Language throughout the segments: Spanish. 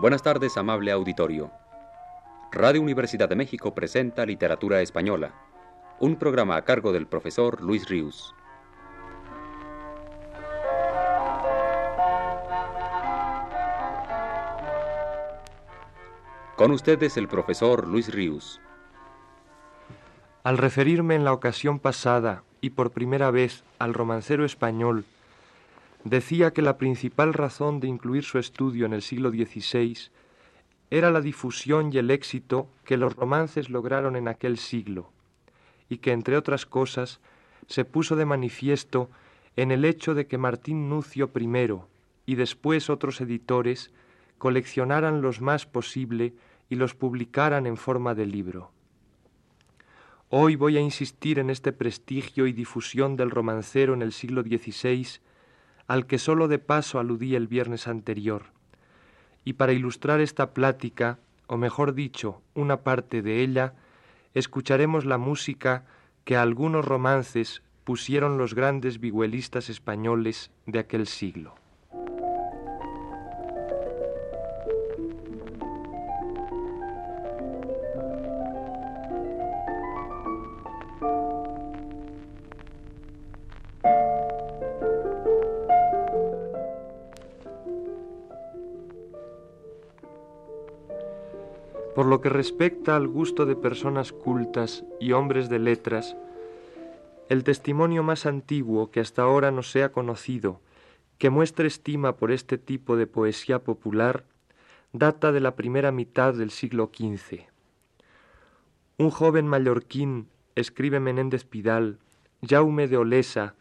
Buenas tardes, amable auditorio. Radio Universidad de México presenta Literatura Española, un programa a cargo del profesor Luis Ríos. Con ustedes el profesor Luis Ríos. Al referirme en la ocasión pasada y por primera vez al romancero español, decía que la principal razón de incluir su estudio en el siglo XVI era la difusión y el éxito que los romances lograron en aquel siglo, y que, entre otras cosas, se puso de manifiesto en el hecho de que Martín Nucio I y después otros editores coleccionaran los más posible y los publicaran en forma de libro. Hoy voy a insistir en este prestigio y difusión del romancero en el siglo XVI, al que sólo de paso aludí el viernes anterior. Y para ilustrar esta plática, o mejor dicho, una parte de ella, escucharemos la música que a algunos romances pusieron los grandes vihuelistas españoles de aquel siglo. Por lo que respecta al gusto de personas cultas y hombres de letras, el testimonio más antiguo que hasta ahora nos sea conocido, que muestre estima por este tipo de poesía popular, data de la primera mitad del siglo XV. Un joven mallorquín, escribe Menéndez Pidal, Jaume de Olesa,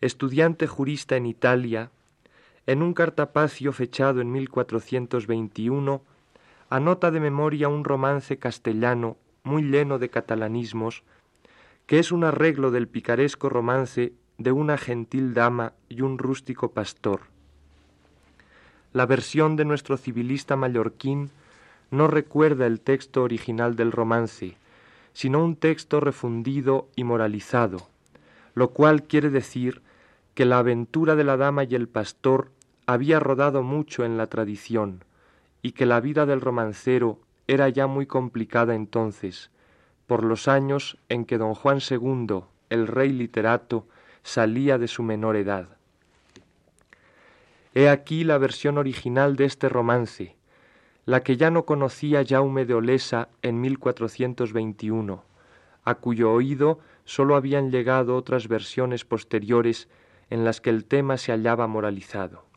estudiante jurista en Italia, en un cartapacio fechado en 1421, anota de memoria un romance castellano muy lleno de catalanismos, que es un arreglo del picaresco romance de una gentil dama y un rústico pastor. La versión de nuestro civilista mallorquín no recuerda el texto original del romance, sino un texto refundido y moralizado, lo cual quiere decir que la aventura de la dama y el pastor había rodado mucho en la tradición, y que la vida del romancero era ya muy complicada entonces, por los años en que don Juan II, el rey literato, salía de su menor edad. He aquí la versión original de este romance, la que ya no conocía Jaume de Olesa en 1421, a cuyo oído sólo habían llegado otras versiones posteriores en las que el tema se hallaba moralizado.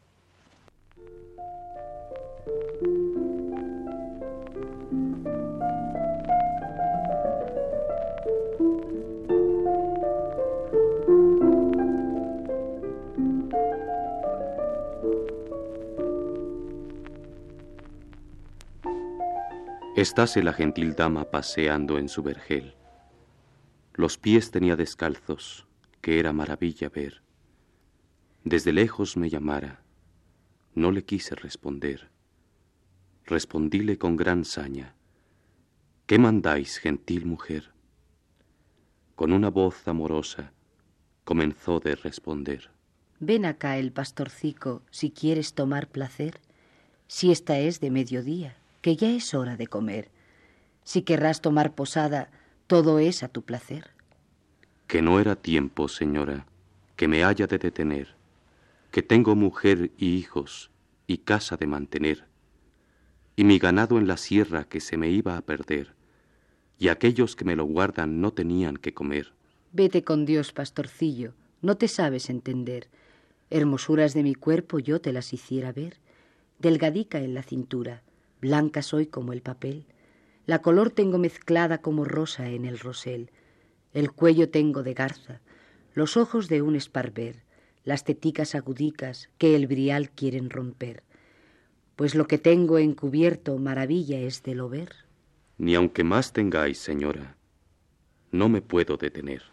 Estáse la gentil dama paseando en su vergel. Los pies tenía descalzos, que era maravilla ver. Desde lejos me llamara, no le quise responder. Respondíle con gran saña, ¿qué mandáis, gentil mujer? Con una voz amorosa comenzó de responder. Ven acá el pastorcico si quieres tomar placer, si esta es de mediodía que ya es hora de comer. Si querrás tomar posada, todo es a tu placer. Que no era tiempo, señora, que me haya de detener, que tengo mujer y hijos y casa de mantener, y mi ganado en la sierra que se me iba a perder, y aquellos que me lo guardan no tenían que comer. Vete con Dios, pastorcillo, no te sabes entender. Hermosuras de mi cuerpo yo te las hiciera ver, delgadica en la cintura, blanca soy como el papel, la color tengo mezclada como rosa en el rosel, el cuello tengo de garza, los ojos de un esparver, las teticas agudicas que el brial quieren romper, pues lo que tengo encubierto maravilla es de lo ver. Ni aunque más tengáis, señora, no me puedo detener.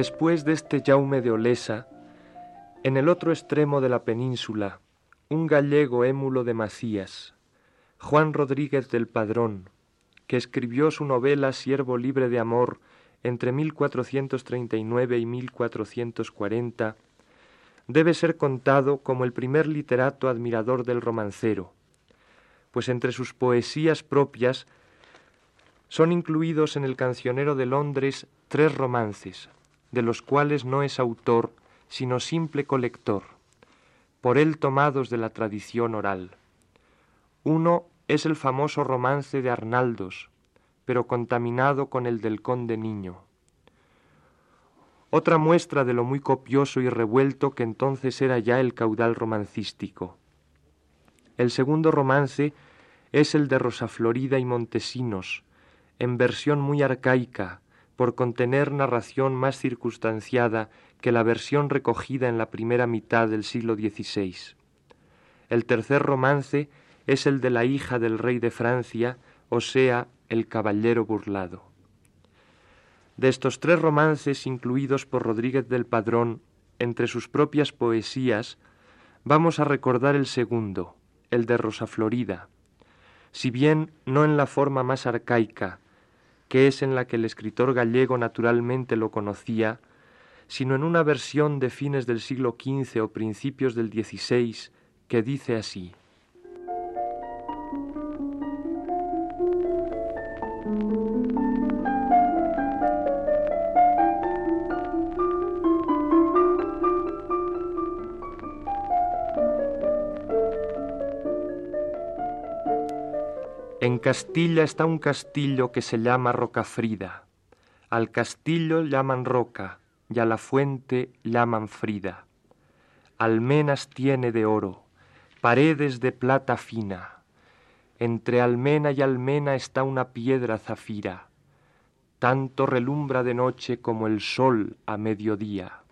Después de este Jaume de Olesa, en el otro extremo de la península, un gallego émulo de Macías, Juan Rodríguez del Padrón, que escribió su novela Siervo libre de amor entre 1439 y 1440, debe ser contado como el primer literato admirador del romancero, pues entre sus poesías propias son incluidos en el cancionero de Londres tres romances, de los cuales no es autor, sino simple colector, por él tomados de la tradición oral. Uno es el famoso romance de Arnaldos, pero contaminado con el del conde niño. Otra muestra de lo muy copioso y revuelto que entonces era ya el caudal romancístico. El segundo romance es el de Rosa Florida y Montesinos, en versión muy arcaica, por contener narración más circunstanciada que la versión recogida en la primera mitad del siglo XVI. El tercer romance es el de la hija del rey de Francia, o sea, el caballero burlado. De estos tres romances incluidos por Rodríguez del Padrón entre sus propias poesías, vamos a recordar el segundo, el de Rosa Florida, si bien no en la forma más arcaica, que es en la que el escritor gallego naturalmente lo conocía, sino en una versión de fines del siglo XV o principios del XVI que dice así. Castilla está un castillo que se llama Rocafrida. Al castillo llaman Roca y a la fuente llaman Frida. Almenas tiene de oro, paredes de plata fina. Entre almena y almena está una piedra zafira. Tanto relumbra de noche como el sol a mediodía.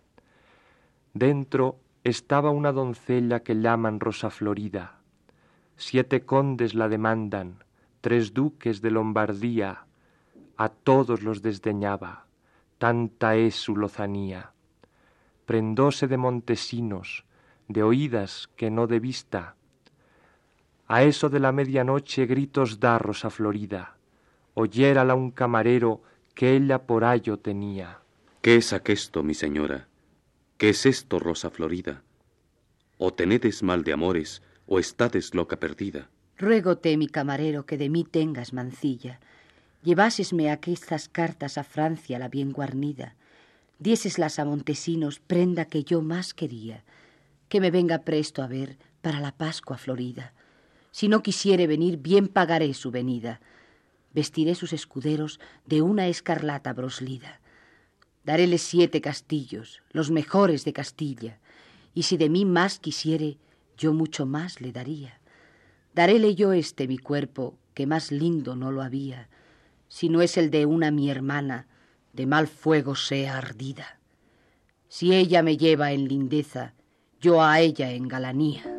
Dentro estaba una doncella que llaman Rosa Florida. Siete condes la demandan, tres duques de Lombardía, a todos los desdeñaba, tanta es su lozanía. Prendóse de Montesinos, de oídas que no de vista. A eso de la medianoche gritos da Rosa Florida, oyérala un camarero que ella por ayo tenía. ¿Qué es aquesto, mi señora? ¿Qué es esto, Rosa Florida? O tenedes mal de amores, o estades loca perdida. Ruégote, mi camarero, que de mí tengas mancilla. Llevásesme aquestas cartas a Francia la bien guarnida, diéseslas a Montesinos, prenda que yo más quería, que me venga presto a ver para la Pascua florida. Si no quisiere venir, bien pagaré su venida. Vestiré sus escuderos de una escarlata broslida. Daréle siete castillos, los mejores de Castilla, y si de mí más quisiere, yo mucho más le daría. Daréle yo este mi cuerpo, que más lindo no lo había, si no es el de una mi hermana, de mal fuego sea ardida. Si ella me lleva en lindeza, yo a ella en galanía.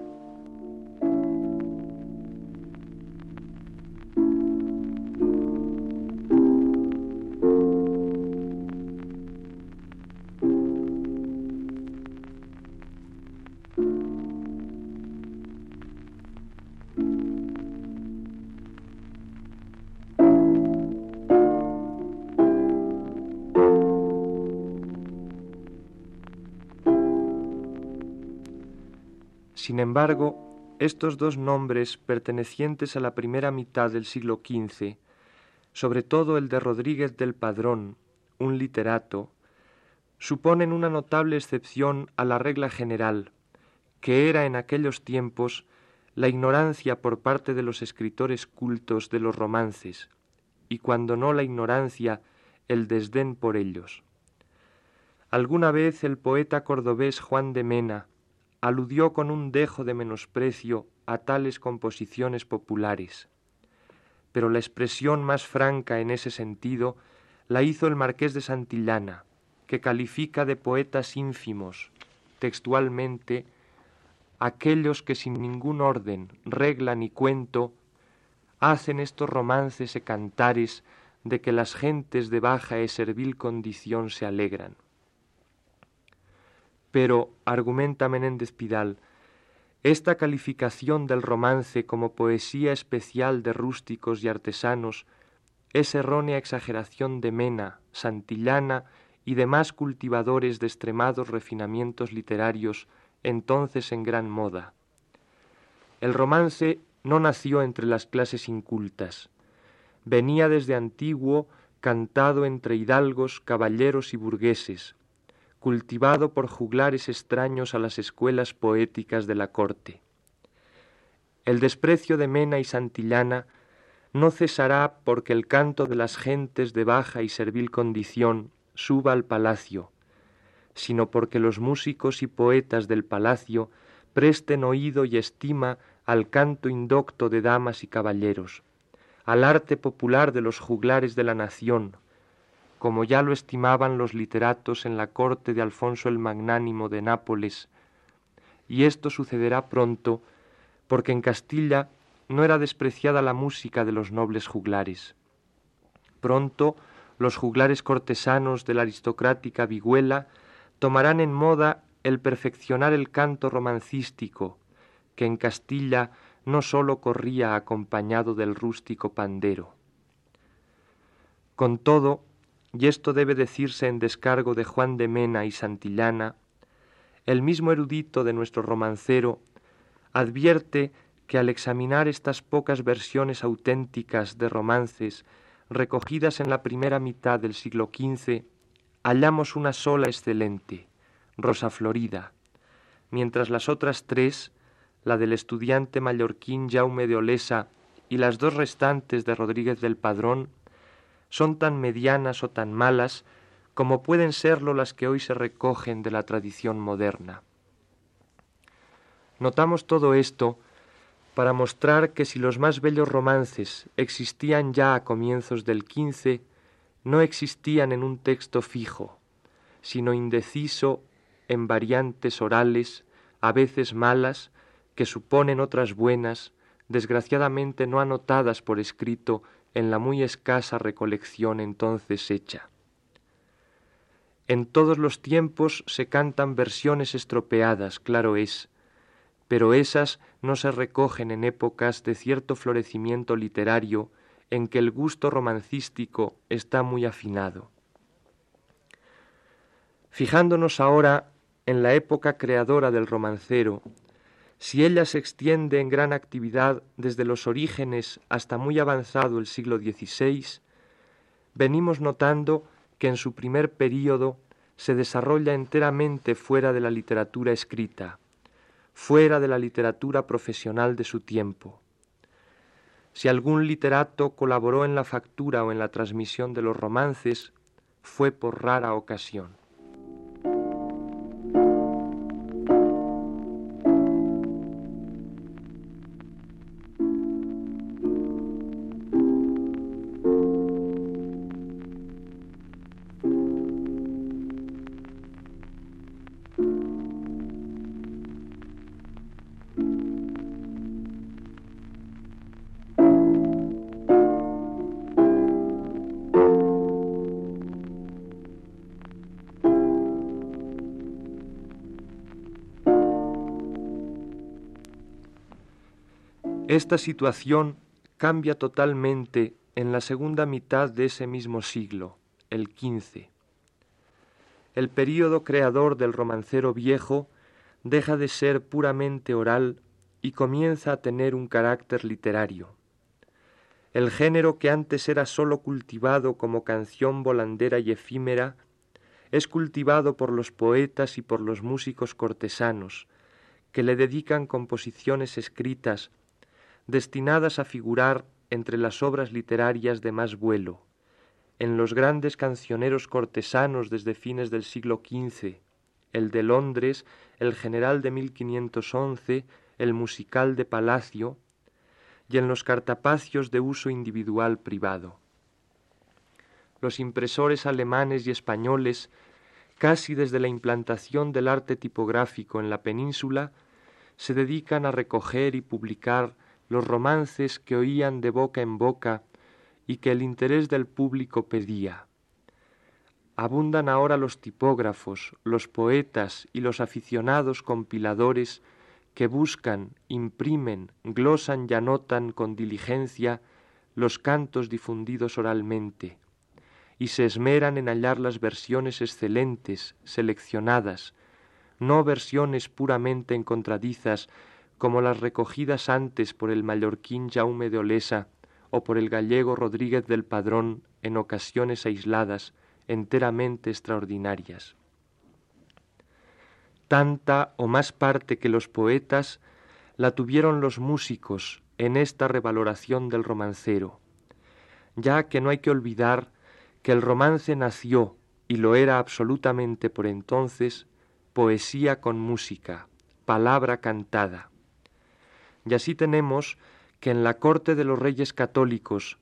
Embargo, estos dos nombres pertenecientes a la primera mitad del siglo XV, sobre todo el de Rodríguez del Padrón, un literato, suponen una notable excepción a la regla general, que era en aquellos tiempos la ignorancia por parte de los escritores cultos de los romances, y cuando no la ignorancia, el desdén por ellos. Alguna vez el poeta cordobés Juan de Mena, aludió con un dejo de menosprecio a tales composiciones populares. Pero la expresión más franca en ese sentido la hizo el marqués de Santillana, que califica de poetas ínfimos, textualmente, aquellos que sin ningún orden, regla ni cuento, hacen estos romances y cantares de que las gentes de baja y servil condición se alegran. Pero, argumenta Menéndez Pidal, esta calificación del romance como poesía especial de rústicos y artesanos es errónea exageración de Mena, Santillana y demás cultivadores de extremados refinamientos literarios entonces en gran moda. El romance no nació entre las clases incultas, venía desde antiguo cantado entre hidalgos, caballeros y burgueses, cultivado por juglares extraños a las escuelas poéticas de la corte. El desprecio de Mena y Santillana no cesará porque el canto de las gentes de baja y servil condición suba al palacio, sino porque los músicos y poetas del palacio presten oído y estima al canto indocto de damas y caballeros, al arte popular de los juglares de la nación, como ya lo estimaban los literatos en la corte de Alfonso el Magnánimo de Nápoles, y esto sucederá pronto, porque en Castilla no era despreciada la música de los nobles juglares. Pronto los juglares cortesanos de la aristocrática vihuela tomarán en moda el perfeccionar el canto romancístico, que en Castilla no sólo corría acompañado del rústico pandero. Con todo, y esto debe decirse en descargo de Juan de Mena y Santillana, el mismo erudito de nuestro romancero advierte que al examinar estas pocas versiones auténticas de romances recogidas en la primera mitad del siglo XV, hallamos una sola excelente, Rosa Florida, mientras las otras tres, la del estudiante mallorquín Jaume de Olesa y las dos restantes de Rodríguez del Padrón, son tan medianas o tan malas como pueden serlo las que hoy se recogen de la tradición moderna. Notamos todo esto para mostrar que si los más bellos romances existían ya a comienzos del XV, no existían en un texto fijo, sino indeciso en variantes orales, a veces malas, que suponen otras buenas, desgraciadamente no anotadas por escrito en la muy escasa recolección entonces hecha. En todos los tiempos se cantan versiones estropeadas, claro es, pero esas no se recogen en épocas de cierto florecimiento literario en que el gusto romancístico está muy afinado. Fijándonos ahora en la época creadora del romancero, si ella se extiende en gran actividad desde los orígenes hasta muy avanzado el siglo XVI, venimos notando que en su primer período se desarrolla enteramente fuera de la literatura escrita, fuera de la literatura profesional de su tiempo. Si algún literato colaboró en la factura o en la transmisión de los romances, fue por rara ocasión. Esta situación cambia totalmente en la segunda mitad de ese mismo siglo, el XV. El período creador del romancero viejo deja de ser puramente oral y comienza a tener un carácter literario. El género que antes era sólo cultivado como canción volandera y efímera, es cultivado por los poetas y por los músicos cortesanos, que le dedican composiciones escritas destinadas a figurar entre las obras literarias de más vuelo, en los grandes cancioneros cortesanos desde fines del siglo XV, el de Londres, el general de 1511, el musical de Palacio, y en los cartapacios de uso individual privado. Los impresores alemanes y españoles, casi desde la implantación del arte tipográfico en la península, se dedican a recoger y publicar los romances que oían de boca en boca y que el interés del público pedía. abundan ahora los tipógrafos, los poetas y los aficionados compiladores que buscan, imprimen, glosan y anotan con diligencia los cantos difundidos oralmente, y se esmeran en hallar las versiones excelentes, seleccionadas, no versiones puramente encontradizas como las recogidas antes por el mallorquín Jaume de Olesa o por el gallego Rodríguez del Padrón en ocasiones aisladas, enteramente extraordinarias. Tanta o más parte que los poetas la tuvieron los músicos en esta revaloración del romancero, ya que no hay que olvidar que el romance nació, y lo era absolutamente por entonces, poesía con música, palabra cantada. Y así tenemos que en la corte de los reyes católicos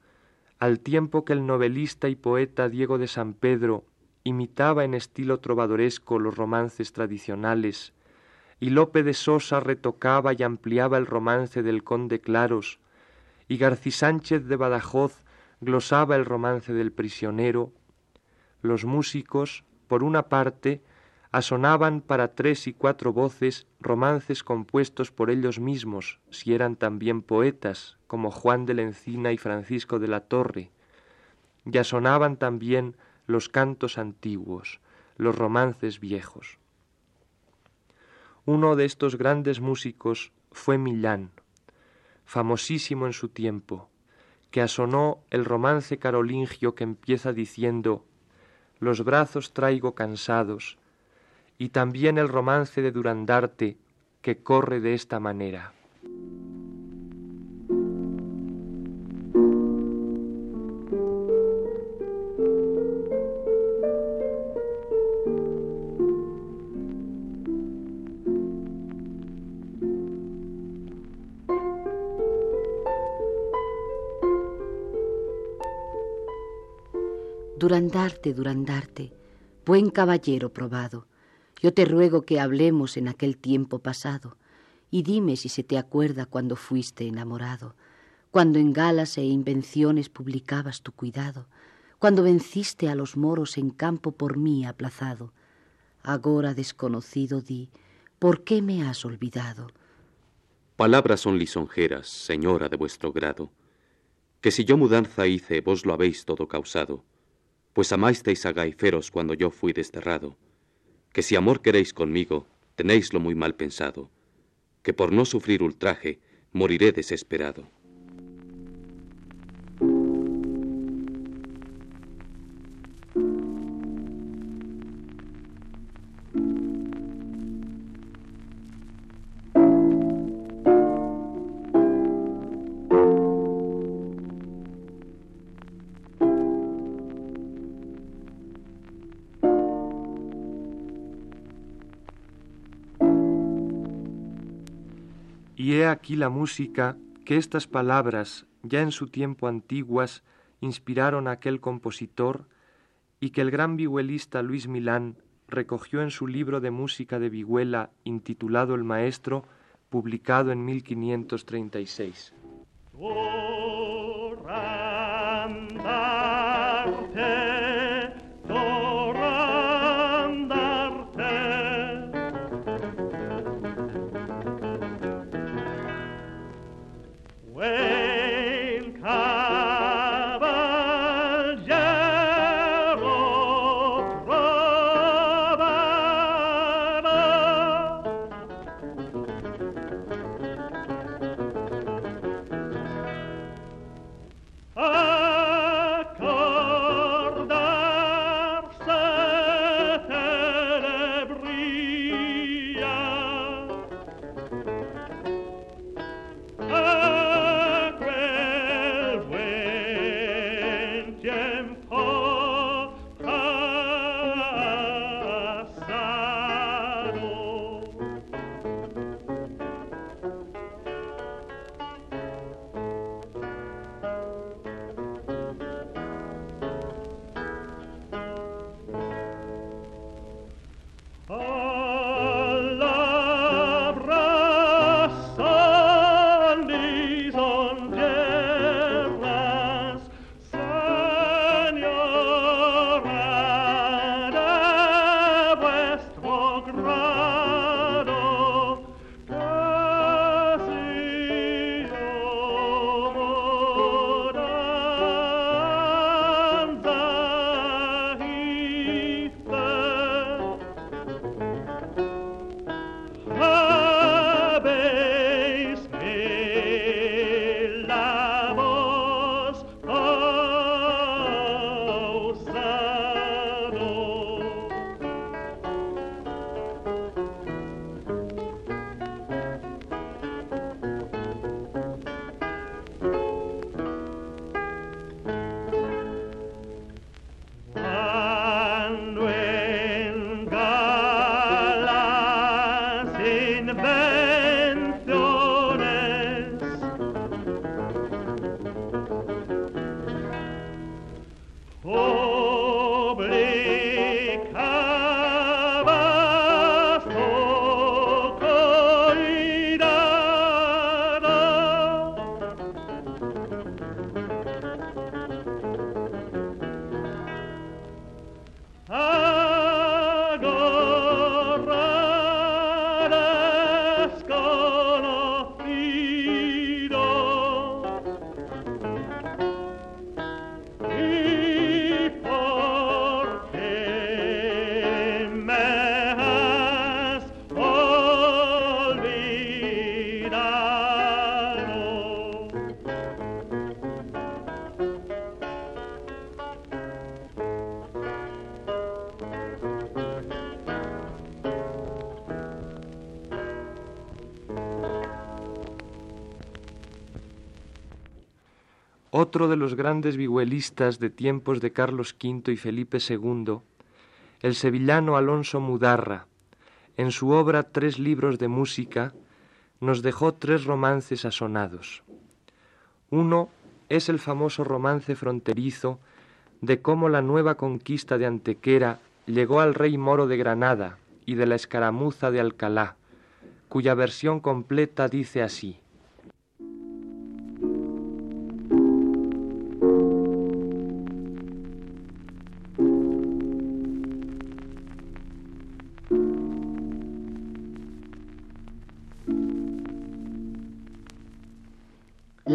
al tiempo que el novelista y poeta Diego de San Pedro imitaba en estilo trovadoresco los romances tradicionales, y Lope de Sosa retocaba y ampliaba el romance del conde Claros, y Garcí Sánchez de Badajoz glosaba el romance del prisionero, los músicos, por una parte, asonaban para tres y cuatro voces romances compuestos por ellos mismos, si eran también poetas, como Juan de la Encina y Francisco de la Torre, y asonaban también los cantos antiguos, los romances viejos. Uno de estos grandes músicos fue Millán, famosísimo en su tiempo, que asonó el romance carolingio que empieza diciendo Los brazos traigo cansados, y también el romance de Durandarte, que corre de esta manera. Durandarte, Durandarte, buen caballero probado, yo te ruego que hablemos en aquel tiempo pasado, y dime si se te acuerda cuando fuiste enamorado, cuando en galas e invenciones publicabas tu cuidado, cuando venciste a los moros en campo por mí aplazado. Agora desconocido di, ¿por qué me has olvidado? Palabras son lisonjeras, señora de vuestro grado, que si yo mudanza hice, vos lo habéis todo causado, pues amasteis a Gaiferos cuando yo fui desterrado que si amor queréis conmigo, tenéislo muy mal pensado, que por no sufrir ultraje moriré desesperado. La música que estas palabras, ya en su tiempo antiguas, inspiraron a aquel compositor y que el gran vihuelista Luis Milán recogió en su libro de música de vihuela intitulado El Maestro, publicado en 1536. Oh. Otro de los grandes vihuelistas de tiempos de Carlos V y Felipe II, el sevillano Alonso Mudarra, en su obra Tres libros de música, nos dejó tres romances asonados. Uno es el famoso romance fronterizo de cómo la nueva conquista de Antequera llegó al rey moro de Granada y de la escaramuza de Alcalá, cuya versión completa dice así.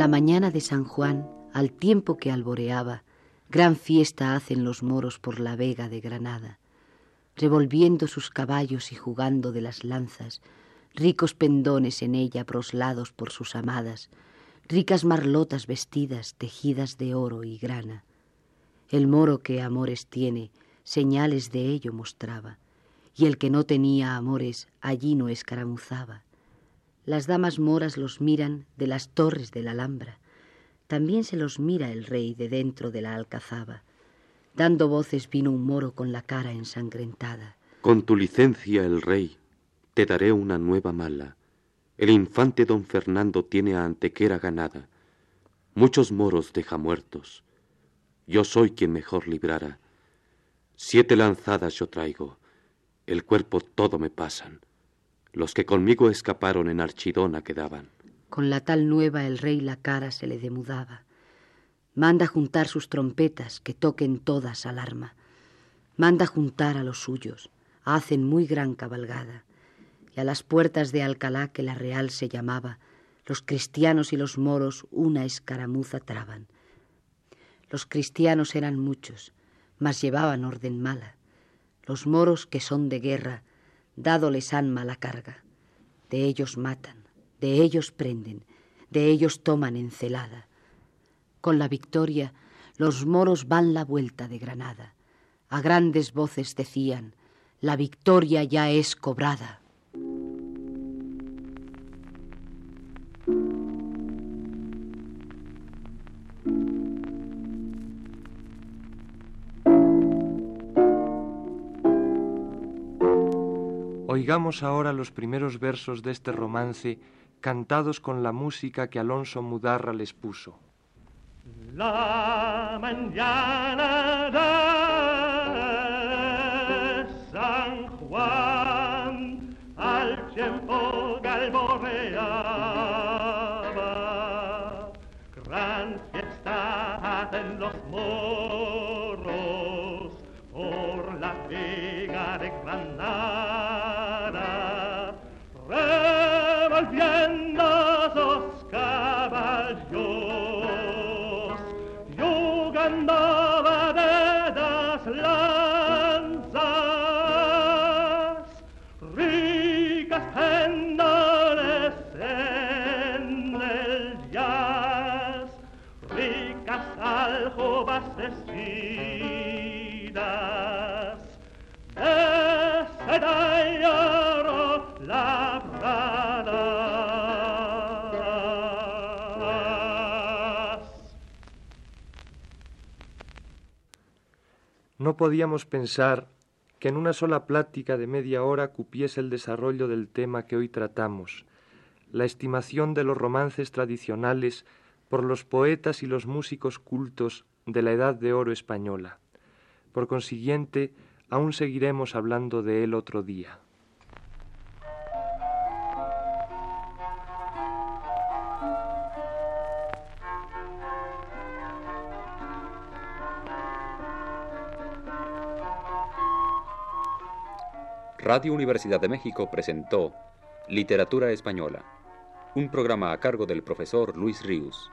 La mañana de San Juan, al tiempo que alboreaba, gran fiesta hacen los moros por la vega de Granada, revolviendo sus caballos y jugando de las lanzas, ricos pendones en ella proslados por sus amadas, ricas marlotas vestidas, tejidas de oro y grana. El moro que amores tiene, señales de ello mostraba, y el que no tenía amores allí no escaramuzaba. Las damas moras los miran de las torres de la Alhambra. También se los mira el rey de dentro de la alcazaba. Dando voces vino un moro con la cara ensangrentada. Con tu licencia, el rey, te daré una nueva mala. El infante don Fernando tiene a Antequera ganada. Muchos moros deja muertos. Yo soy quien mejor librara. Siete lanzadas yo traigo. El cuerpo todo me pasan. Los que conmigo escaparon en Archidona quedaban. Con la tal nueva el rey la cara se le demudaba. Manda juntar sus trompetas, que toquen todas alarma. Manda juntar a los suyos, hacen muy gran cabalgada. Y a las puertas de Alcalá, que la real se llamaba, los cristianos y los moros una escaramuza traban. Los cristianos eran muchos, mas llevaban orden mala. Los moros, que son de guerra, dádoles han mala carga. De ellos matan, de ellos prenden, de ellos toman encelada. Con la victoria los moros van la vuelta de Granada. A grandes voces decían, la victoria ya es cobrada. Oigamos ahora los primeros versos de este romance cantados con la música que Alonso Mudarra les puso. La mañana No podíamos pensar que en una sola plática de media hora cupiese el desarrollo del tema que hoy tratamos, la estimación de los romances tradicionales por los poetas y los músicos cultos de la Edad de Oro española. Por consiguiente, aún seguiremos hablando de él otro día. Radio Universidad de México presentó Literatura Española, un programa a cargo del profesor Luis Ríos.